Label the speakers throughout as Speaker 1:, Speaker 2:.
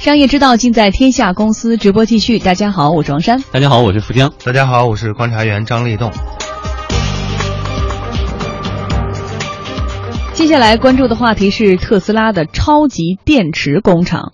Speaker 1: 商业之道尽在天下公司直播继续。大家好，我是王珊。
Speaker 2: 大家好，我是富江。
Speaker 3: 大家好，我是观察员张立栋。
Speaker 1: 接下来关注的话题是特斯拉的超级电池工厂。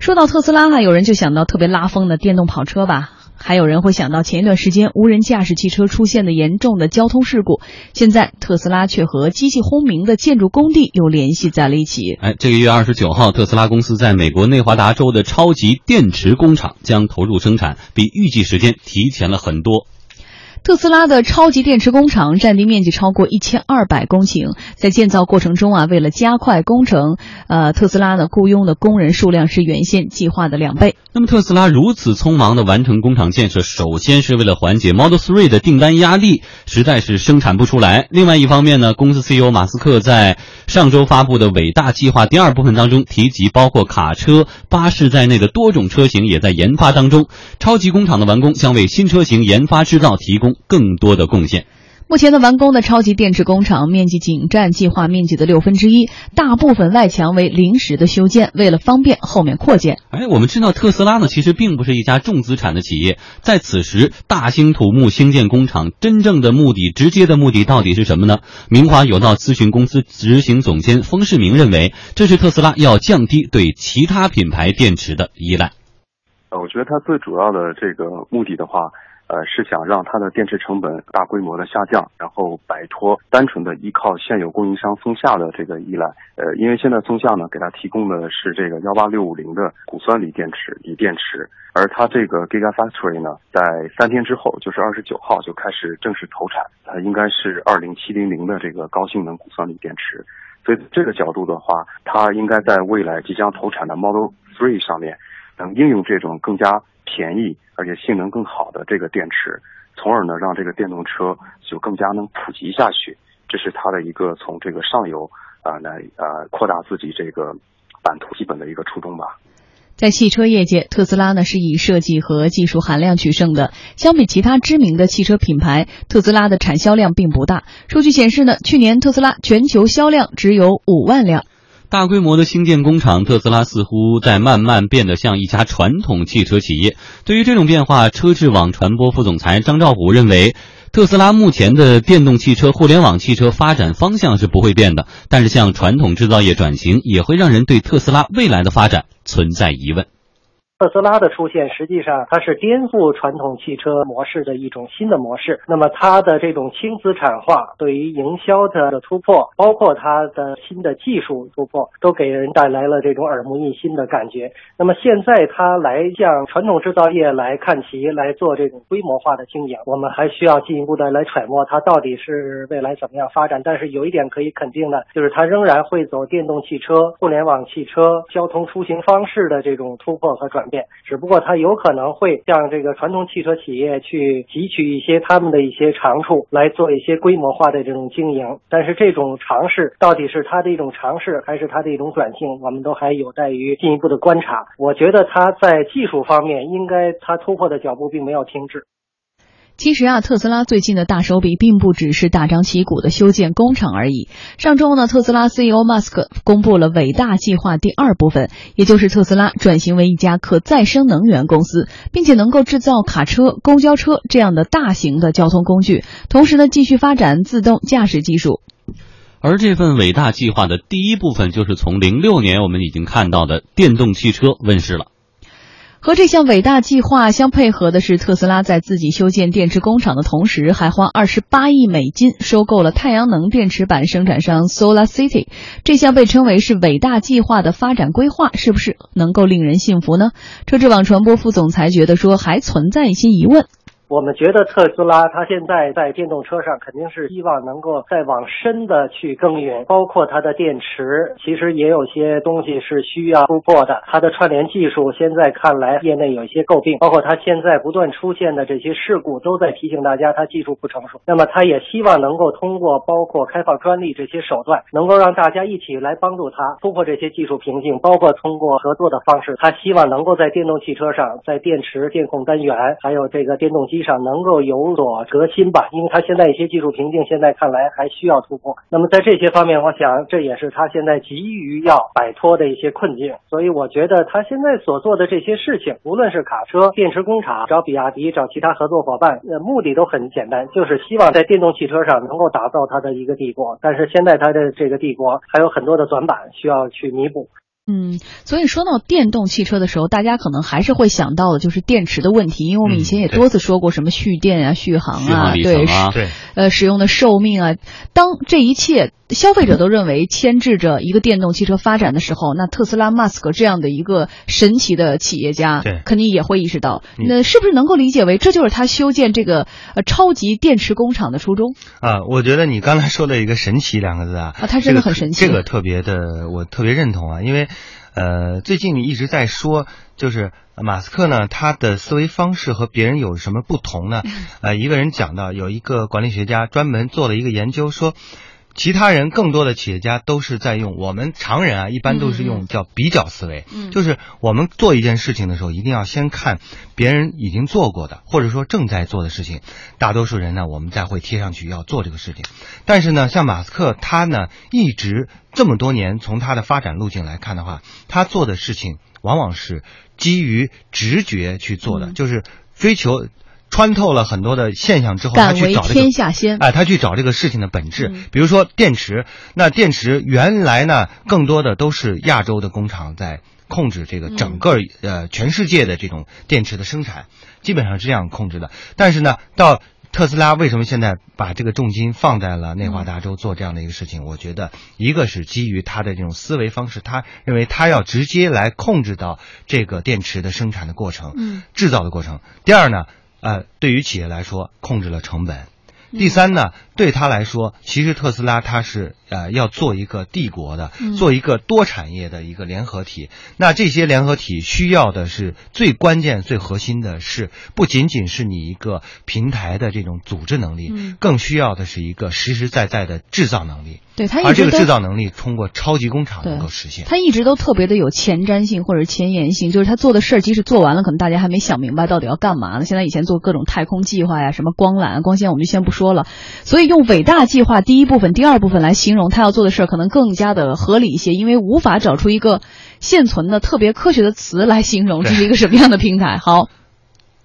Speaker 1: 说到特斯拉哈，有人就想到特别拉风的电动跑车吧。还有人会想到前一段时间无人驾驶汽车出现的严重的交通事故，现在特斯拉却和机器轰鸣的建筑工地又联系在了一起。
Speaker 2: 哎，这个月二十九号，特斯拉公司在美国内华达州的超级电池工厂将投入生产，比预计时间提前了很多。
Speaker 1: 特斯拉的超级电池工厂占地面积超过一千二百公顷，在建造过程中啊，为了加快工程，呃，特斯拉呢雇佣的工人数量是原先计划的两倍。
Speaker 2: 那么，特斯拉如此匆忙的完成工厂建设，首先是为了缓解 Model 3的订单压力，实在是生产不出来。另外一方面呢，公司 CEO 马斯克在上周发布的伟大计划第二部分当中提及，包括卡车、巴士在内的多种车型也在研发当中。超级工厂的完工将为新车型研发制造提供。更多的贡献。
Speaker 1: 目前的完工的超级电池工厂面积仅占计划面积的六分之一，大部分外墙为临时的修建，为了方便后面扩建。
Speaker 2: 哎，我们知道特斯拉呢，其实并不是一家重资产的企业，在此时大兴土木兴建工厂，真正的目的、直接的目的到底是什么呢？明华有道咨询公司执行总监封世明认为，这是特斯拉要降低对其他品牌电池的依赖。
Speaker 4: 呃，我觉得它最主要的这个目的的话。呃，是想让它的电池成本大规模的下降，然后摆脱单纯的依靠现有供应商松下的这个依赖。呃，因为现在松下呢给它提供的是这个幺八六五零的骨酸锂电池锂电池，而它这个 Gigafactory 呢，在三天之后，就是二十九号就开始正式投产，它应该是二零七零零的这个高性能骨酸锂电池。所以这个角度的话，它应该在未来即将投产的 Model Three 上面，能应用这种更加。便宜而且性能更好的这个电池，从而呢让这个电动车就更加能普及下去，这是它的一个从这个上游啊来呃扩大自己这个版图基本的一个初衷吧。
Speaker 1: 在汽车业界，特斯拉呢是以设计和技术含量取胜的。相比其他知名的汽车品牌，特斯拉的产销量并不大。数据显示呢，去年特斯拉全球销量只有五万辆。
Speaker 2: 大规模的新建工厂，特斯拉似乎在慢慢变得像一家传统汽车企业。对于这种变化，车智网传播副总裁张兆虎认为，特斯拉目前的电动汽车、互联网汽车发展方向是不会变的，但是向传统制造业转型也会让人对特斯拉未来的发展存在疑问。
Speaker 5: 特斯拉的出现，实际上它是颠覆传统汽车模式的一种新的模式。那么它的这种轻资产化，对于营销的突破，包括它的新的技术突破，都给人带来了这种耳目一新的感觉。那么现在它来向传统制造业来看齐，来做这种规模化的经营，我们还需要进一步的来揣摩它到底是未来怎么样发展。但是有一点可以肯定的，就是它仍然会走电动汽车、互联网汽车、交通出行方式的这种突破和转。只不过它有可能会向这个传统汽车企业去汲取一些他们的一些长处，来做一些规模化的这种经营。但是这种尝试到底是它的一种尝试，还是它的一种转型，我们都还有待于进一步的观察。我觉得它在技术方面，应该它突破的脚步并没有停止。
Speaker 1: 其实啊，特斯拉最近的大手笔并不只是大张旗鼓的修建工厂而已。上周呢，特斯拉 CEO 马斯克公布了伟大计划第二部分，也就是特斯拉转型为一家可再生能源公司，并且能够制造卡车、公交车这样的大型的交通工具，同时呢，继续发展自动驾驶技术。
Speaker 2: 而这份伟大计划的第一部分，就是从零六年我们已经看到的电动汽车问世了。
Speaker 1: 和这项伟大计划相配合的是，特斯拉在自己修建电池工厂的同时，还花二十八亿美金收购了太阳能电池板生产商 Solar City。这项被称为是伟大计划的发展规划，是不是能够令人信服呢？车之网传播副总裁觉得说，还存在一些疑问。
Speaker 5: 我们觉得特斯拉它现在在电动车上肯定是希望能够再往深的去耕耘，包括它的电池，其实也有些东西是需要突破的。它的串联技术现在看来业内有一些诟病，包括它现在不断出现的这些事故都在提醒大家它技术不成熟。那么它也希望能够通过包括开放专利这些手段，能够让大家一起来帮助它突破这些技术瓶颈，包括通过合作的方式，它希望能够在电动汽车上，在电池、电控单元还有这个电动机。上能够有所革新吧，因为它现在一些技术瓶颈，现在看来还需要突破。那么在这些方面，我想这也是它现在急于要摆脱的一些困境。所以我觉得它现在所做的这些事情，无论是卡车、电池工厂、找比亚迪、找其他合作伙伴，呃，目的都很简单，就是希望在电动汽车上能够打造它的一个帝国。但是现在它的这个帝国还有很多的短板需要去弥补。
Speaker 1: 嗯，所以说到电动汽车的时候，大家可能还是会想到的就是电池的问题，因为我们以前也多次说过什么蓄电啊、续航啊，对，
Speaker 3: 对，
Speaker 1: 呃，使用的寿命啊，当这一切消费者都认为牵制着一个电动汽车发展的时候，那特斯拉、马斯克这样的一个神奇的企业家，
Speaker 3: 对，
Speaker 1: 肯定也会意识到，那是不是能够理解为这就是他修建这个呃超级电池工厂的初衷
Speaker 3: 啊？我觉得你刚才说的一个“神奇”两个字啊，
Speaker 1: 啊，他真的很神奇，
Speaker 3: 这个特别的，我特别认同啊，因为。呃，最近一直在说，就是马斯克呢，他的思维方式和别人有什么不同呢？呃，一个人讲到，有一个管理学家专门做了一个研究，说。其他人更多的企业家都是在用我们常人啊，一般都是用叫比较思维，就是我们做一件事情的时候，一定要先看别人已经做过的，或者说正在做的事情。大多数人呢，我们再会贴上去要做这个事情。但是呢，像马斯克他呢，一直这么多年从他的发展路径来看的话，他做的事情往往是基于直觉去做的，就是追求。穿透了很多的现象之后，他去找这个，哎，他去找这个事情的本质。比如说电池，那电池原来呢，更多的都是亚洲的工厂在控制这个整个呃全世界的这种电池的生产，基本上是这样控制的。但是呢，到特斯拉为什么现在把这个重金放在了内华达州做这样的一个事情？我觉得一个是基于他的这种思维方式，他认为他要直接来控制到这个电池的生产的过程，
Speaker 1: 嗯，
Speaker 3: 制造的过程。第二呢？呃，对于企业来说，控制了成本。第三呢，对他来说，其实特斯拉它是呃要做一个帝国的，做一个多产业的一个联合体。那这些联合体需要的是最关键、最核心的是，不仅仅是你一个平台的这种组织能力，更需要的是一个实实在在的制造能力。
Speaker 1: 对他，
Speaker 3: 而这个制造能力通过超级工厂能够实现。
Speaker 1: 他一直都特别的有前瞻性或者前沿性，就是他做的事儿，即使做完了，可能大家还没想明白到底要干嘛呢。现在以前做各种太空计划呀，什么光缆、光纤，我们就先不说了。所以用伟大计划第一部分、第二部分来形容他要做的事儿，可能更加的合理一些，因为无法找出一个现存的特别科学的词来形容这是一个什么样的平台。好。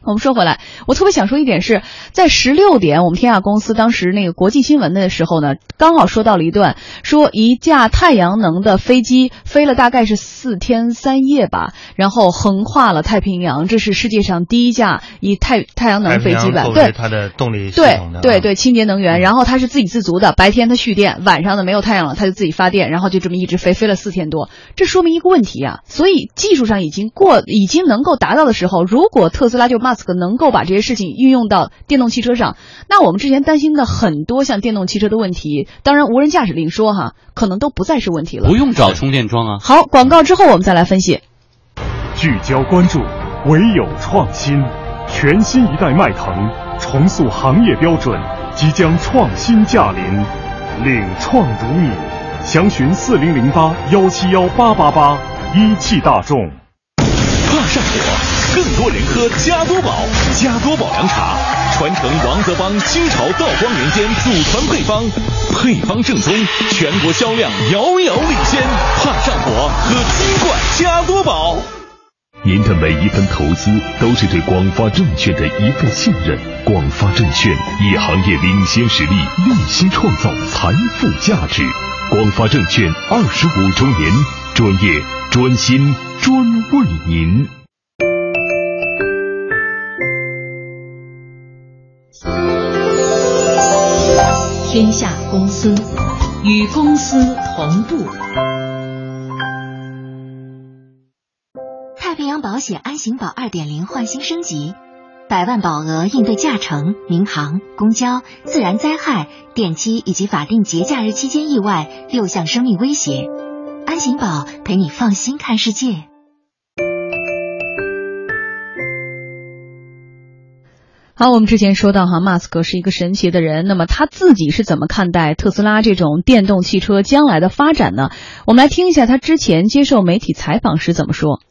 Speaker 1: 我们说回来，我特别想说一点是在十六点，我们天下公司当时那个国际新闻的时候呢，刚好说到了一段，说一架太阳能的飞机飞了大概是四天三夜吧，然后横跨了太平洋，这是世界上第一架以太太阳能飞机吧？对，
Speaker 3: 它的动力
Speaker 1: 系统的，对对对，清洁能源，然后它是自给自足的，白天它蓄电，晚上呢没有太阳了，它就自己发电，然后就这么一直飞，飞了四天多，这说明一个问题啊，所以技术上已经过，已经能够达到的时候，如果特斯拉就 Musk 能够把这些事情运用到电动汽车上，那我们之前担心的很多像电动汽车的问题，当然无人驾驶另说哈，可能都不再是问题了。
Speaker 2: 不用找充电桩啊。
Speaker 1: 好，广告之后我们再来分析。
Speaker 6: 聚焦关注，唯有创新。全新一代迈腾重塑行业标准，即将创新驾临，领创如你。详询四零零八幺七幺八八八，一汽大众。
Speaker 7: 更多人喝加多宝，加多宝凉茶传承王泽邦清朝道光年间祖传配方，配方正宗，全国销量遥遥领先。怕上火，喝金冠加多宝。
Speaker 8: 您的每一分投资都是对广发证券的一份信任。广发证券以行业领先实力，用心创造财富价值。广发证券二十五周年，专业、专心、专为您。
Speaker 9: 天下公司与公司同步。太平洋保险安行保二点零换新升级，百万保额应对驾乘、民航、公交、自然灾害、电梯以及法定节假日期间意外六项生命威胁。安行保陪你放心看世界。
Speaker 1: 好，我们之前说到哈，马斯克是一个神奇的人，那么他自己是怎么看待特斯拉这种电动汽车将来的发展呢？我们来听一下他之前接受媒体采访时怎么说。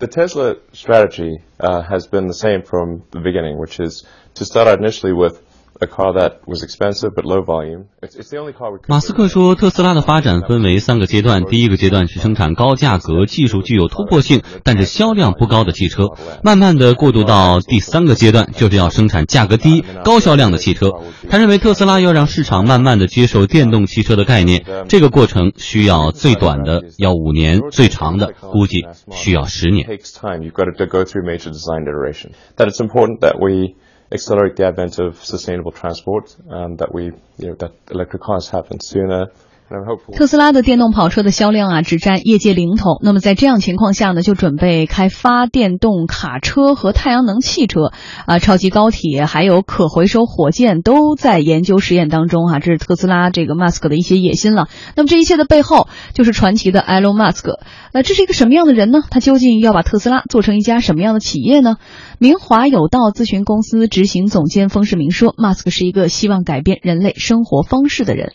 Speaker 10: The Tesla strategy uh, has been the same from the beginning, which is to start out initially with a car that was expensive but low volume. It's, it's the only car we
Speaker 2: 马斯克说，特斯拉的发展分为三个阶段。第一个阶段是生产高价格、技术具有突破性，但是销量不高的汽车，慢慢的过渡到第三个阶段，就是要生产价格低、高销量的汽车。他认为特斯拉要让市场慢慢的接受电动汽车的概念，这个过程需要最短的要五年，最长的估计需要十年。
Speaker 10: accelerate the advent of sustainable transport, um, that we you know, that electric cars happen sooner,
Speaker 1: 特斯拉的电动跑车的销量啊，只占业界零头。那么在这样情况下呢，就准备开发电动卡车和太阳能汽车啊，超级高铁还有可回收火箭都在研究实验当中哈、这是特斯拉这个 Musk 的一些野心了。那么这一切的背后，就是传奇的埃隆·马斯克。呃，这是一个什么样的人呢？他究竟要把特斯拉做成一家什么样的企业呢？明华有道咨询公司执行总监封世明说，马斯克是一个希望改变人类生活方式的人。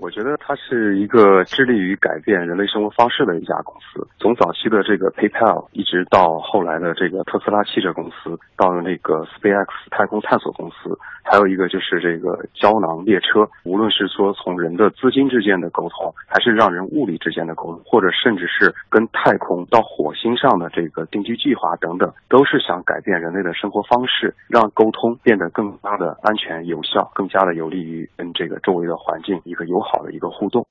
Speaker 4: 我觉得它是一个致力于改变人类生活方式的一家公司。从早期的这个 PayPal，一直到后来的这个特斯拉汽车公司，到了那个 SpaceX 太空探索公司，还有一个就是这个胶囊列车。无论是说从人的资金之间的沟通，还是让人物理之间的沟通，或者甚至是跟太空到火星上的这个定居计划等等，都是想改变人类的生活方式，让沟通变得更加的安全有效，更加的有利于跟这个周围的环境一个友好好的一个互动。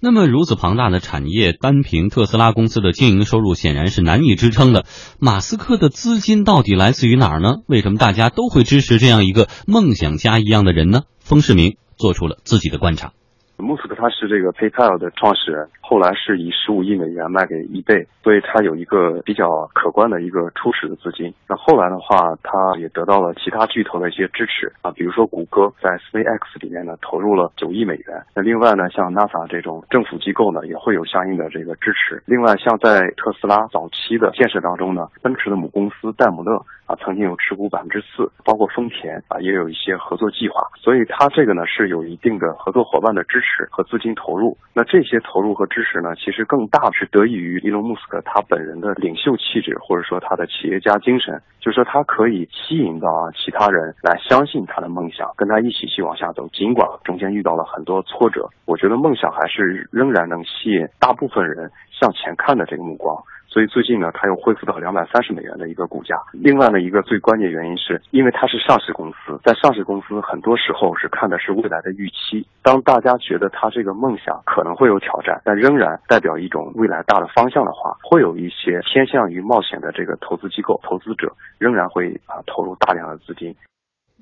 Speaker 2: 那么如此庞大的产业，单凭特斯拉公司的经营收入显然是难以支撑的。马斯克的资金到底来自于哪儿呢？为什么大家都会支持这样一个梦想家一样的人呢？封世明做出了自己的观察。
Speaker 4: 穆斯克他是这个 PayPal 的创始人，后来是以十五亿美元卖给 eBay，所以他有一个比较可观的一个初始的资金。那后来的话，他也得到了其他巨头的一些支持啊，比如说谷歌在 SpaceX 里面呢投入了九亿美元。那另外呢，像 NASA 这种政府机构呢也会有相应的这个支持。另外，像在特斯拉早期的建设当中呢，奔驰的母公司戴姆勒啊曾经有持股百分之四，包括丰田啊也有一些合作计划。所以它这个呢是有一定的合作伙伴的支持。和资金投入，那这些投入和支持呢，其实更大是得益于伊隆·穆斯克他本人的领袖气质，或者说他的企业家精神，就是说他可以吸引到啊其他人来相信他的梦想，跟他一起去往下走，尽管中间遇到了很多挫折，我觉得梦想还是仍然能吸引大部分人向前看的这个目光。所以最近呢，它又恢复到两百三十美元的一个股价。另外呢，一个最关键原因是因为它是上市公司，在上市公司很多时候是看的是未来的预期。当大家觉得它这个梦想可能会有挑战，但仍然代表一种未来大的方向的话，会有一些偏向于冒险的这个投资机构、投资者仍然会啊投入大量的资金。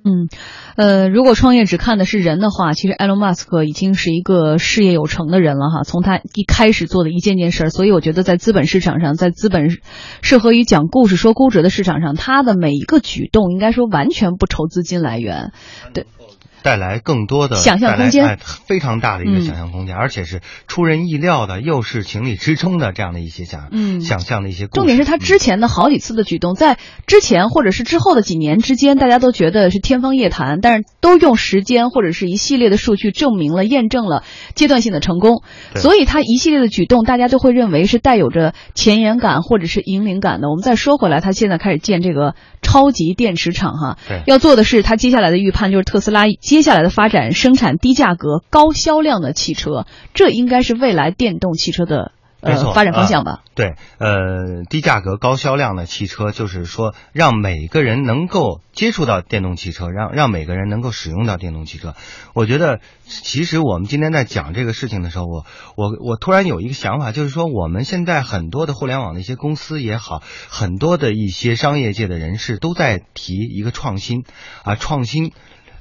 Speaker 1: 嗯，呃，如果创业只看的是人的话，其实埃隆·马斯克已经是一个事业有成的人了哈。从他一开始做的一件件事儿，所以我觉得在资本市场上，在资本适合于讲故事、说估值的市场上，他的每一个举动应该说完全不愁资金来源，对。
Speaker 3: 带来更多的
Speaker 1: 想象空间，
Speaker 3: 哎，非常大的一个想象空间，
Speaker 1: 嗯、
Speaker 3: 而且是出人意料的，又是情理之中的这样的一些想、
Speaker 1: 嗯、
Speaker 3: 想象的一些。
Speaker 1: 重点是他之前的好几次的举动，在之前或者是之后的几年之间，大家都觉得是天方夜谭，但是都用时间或者是一系列的数据证明了、验证了阶段性的成功。所以他一系列的举动，大家都会认为是带有着前沿感或者是引领感的。我们再说回来，他现在开始建这个超级电池厂哈，要做的是他接下来的预判就是特斯拉。接下来的发展，生产低价格、高销量的汽车，这应该是未来电动汽车的呃发展方向吧？
Speaker 3: 啊、对，呃，低价格、高销量的汽车，就是说让每个人能够接触到电动汽车，让让每个人能够使用到电动汽车。我觉得，其实我们今天在讲这个事情的时候，我我我突然有一个想法，就是说我们现在很多的互联网的一些公司也好，很多的一些商业界的人士都在提一个创新啊，创新。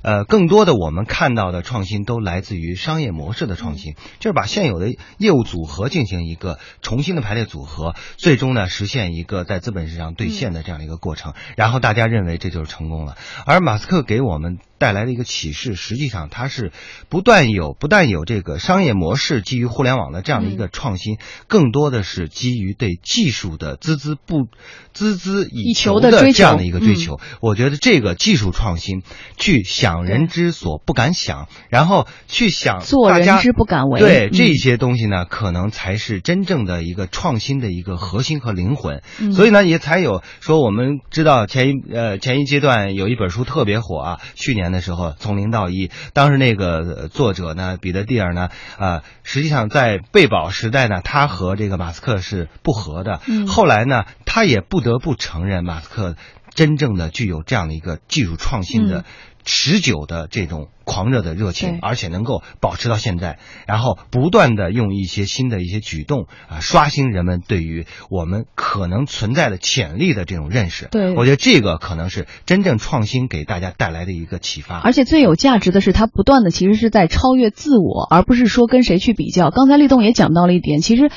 Speaker 3: 呃，更多的我们看到的创新都来自于商业模式的创新，就是把现有的业务组合进行一个重新的排列组合，最终呢实现一个在资本市场兑现的这样的一个过程，然后大家认为这就是成功了。而马斯克给我们带来的一个启示，实际上它是不断有不但有这个商业模式基于互联网的这样的一个创新，更多的是基于对技术的孜孜不孜孜以求的这样的一个追求。我觉得这个技术创新去想。想人之所不敢想，然后去想
Speaker 1: 做人之不敢为。嗯
Speaker 3: 对这些东西呢，可能才是真正的一个创新的一个核心和灵魂。
Speaker 1: 嗯
Speaker 3: 所以呢，也才有说我们知道前一呃前一阶段有一本书特别火啊，去年的时候从零到一，当时那个呃作者呢，彼得蒂尔呢，呃，实际上在贝宝时代呢，他和这个马斯克是不和的。
Speaker 1: 嗯
Speaker 3: 后来呢，他也不得不承认马斯克真正的具有这样的一个技术创新的。
Speaker 1: 嗯
Speaker 3: 持久的这种狂热的热情
Speaker 1: 对，
Speaker 3: 而且能够保持到现在，然后不断的用一些新的一些举动啊，刷新人们对于我们可能存在的潜力的这种认识。
Speaker 1: 对
Speaker 3: 我觉得这个可能是真正创新给大家带来的一个启发。
Speaker 1: 而且最有价值的是，它不断的其实是在超越自我，而不是说跟谁去比较。刚才立栋也讲到了一点，其实。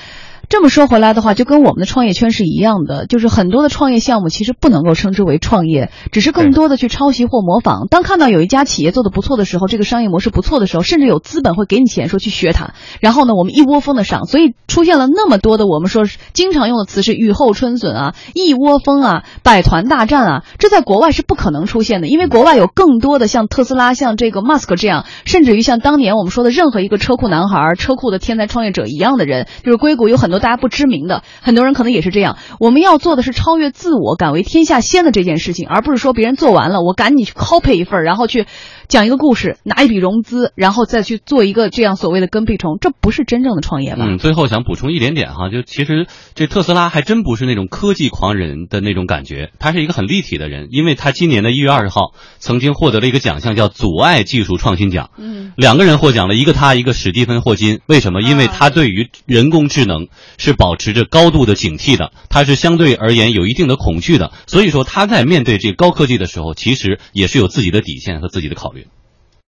Speaker 1: 这么说回来的话，就跟我们的创业圈是一样的，就是很多的创业项目其实不能够称之为创业，只是更多的去抄袭或模仿。当看到有一家企业做的不错的时候，这个商业模式不错的时候，甚至有资本会给你钱说去学它，然后呢，我们一窝蜂的上，所以出现了那么多的我们说经常用的词是雨后春笋啊、一窝蜂啊、百团大战啊，这在国外是不可能出现的，因为国外有更多的像特斯拉、像这个 Musk 这样，甚至于像当年我们说的任何一个车库男孩、车库的天才创业者一样的人，就是硅谷有很多大家不知名的，很多人可能也是这样。我们要做的是超越自我、敢为天下先的这件事情，而不是说别人做完了，我赶紧去 copy 一份，然后去讲一个故事，拿一笔融资，然后再去做一个这样所谓的跟屁虫，这不是真正的创业吧？
Speaker 2: 嗯，最后想补充一点点哈，就其实这特斯拉还真不是那种科技狂人的那种感觉，他是一个很立体的人，因为他今年的一月二十号曾经获得了一个奖项，叫阻碍技术创新奖。
Speaker 1: 嗯，
Speaker 2: 两个人获奖了，一个他，一个史蒂芬霍金。为什么？因为他对于人工智能是保持着高度的警惕的，他是相对而言有一定的恐惧的，所以说他在面对这个高科技的时候，其实也是有自己的底线和自己的考虑。